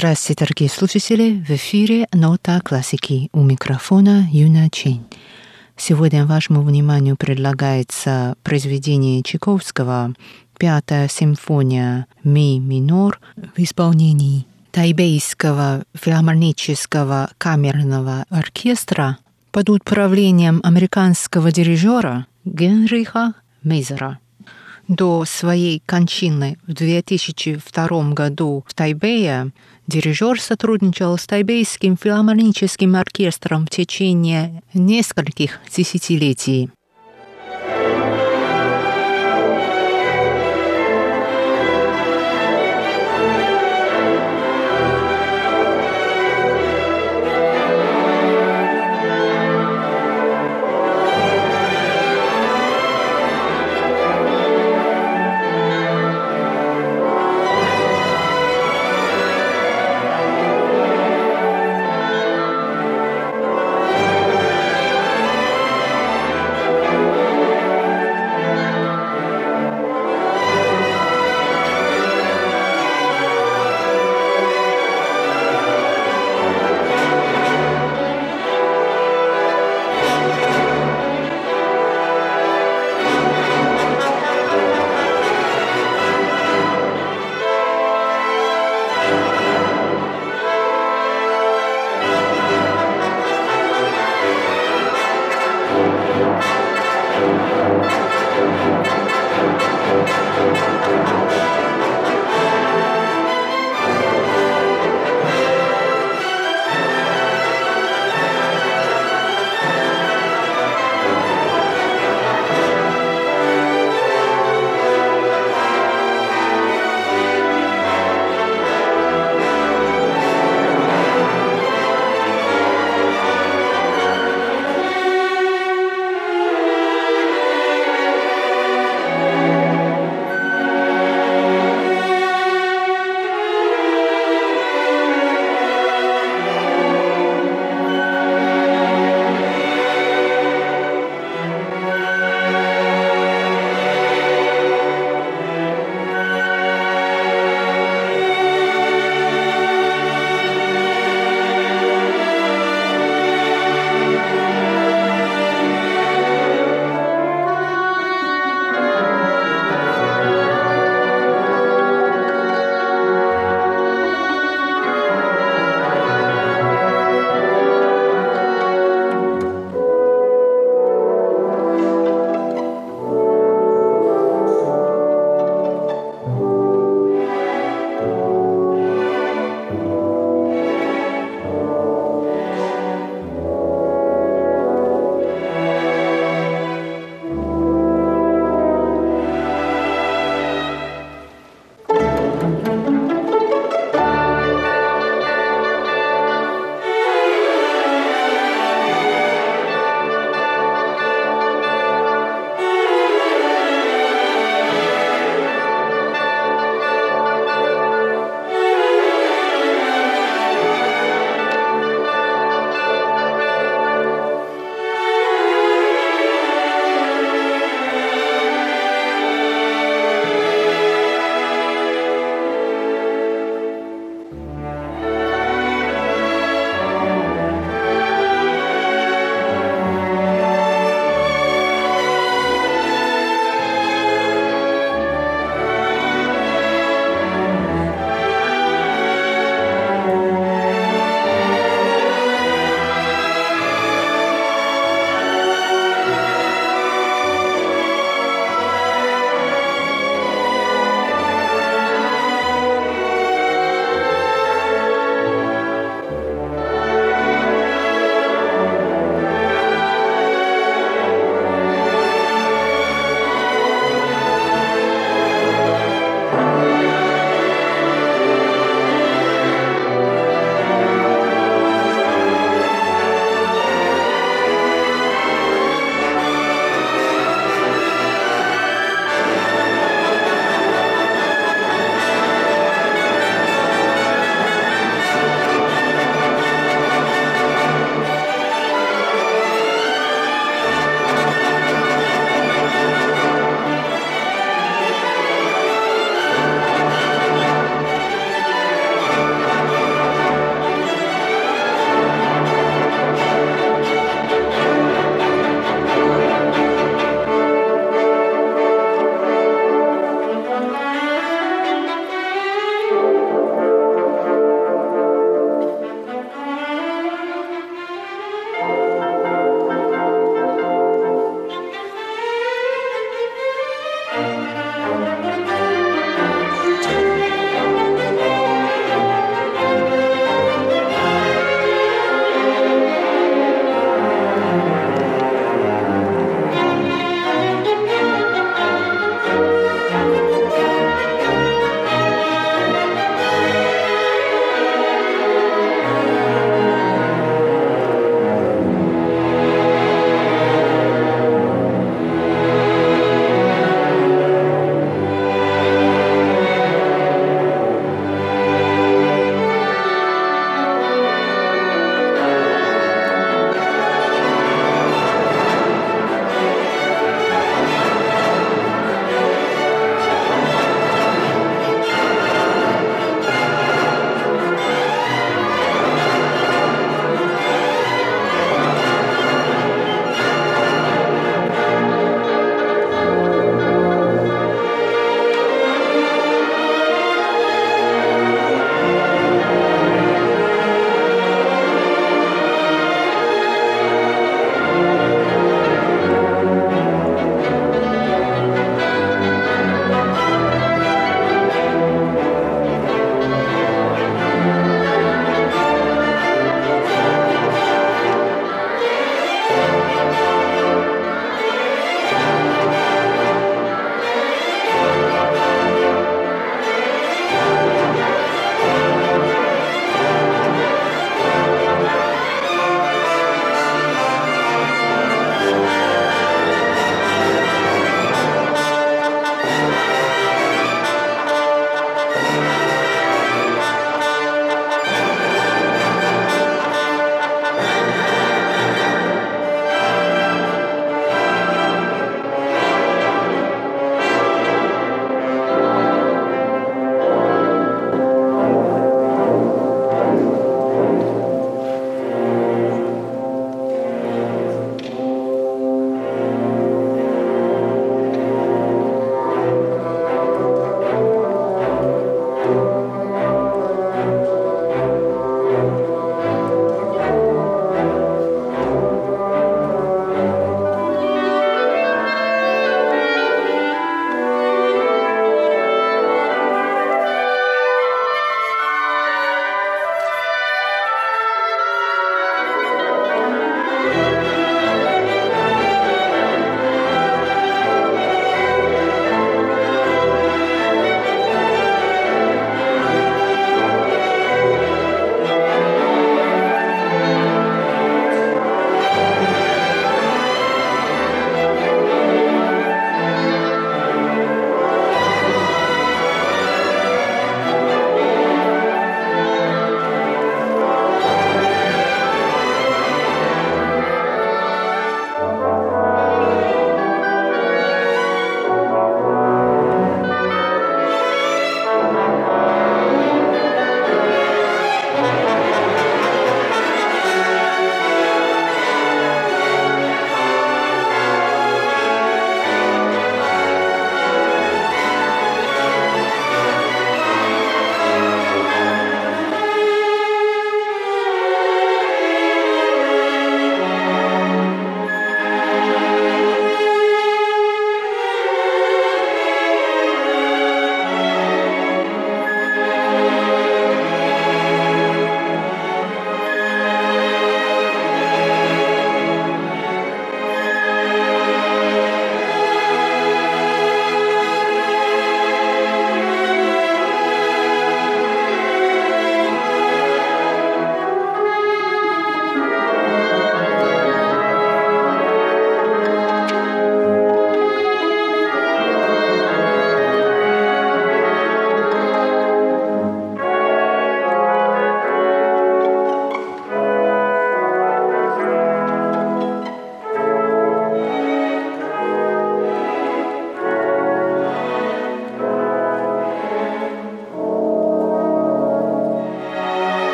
Здравствуйте, дорогие слушатели! В эфире «Нота классики» у микрофона Юна Чень. Сегодня вашему вниманию предлагается произведение Чайковского «Пятая симфония ми минор» в исполнении Тайбейского филармонического камерного оркестра под управлением американского дирижера Генриха Мейзера. До своей кончины в 2002 году в Тайбэе дирижер сотрудничал с Тайбейским филармоническим оркестром в течение нескольких десятилетий.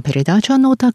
Передача «Нота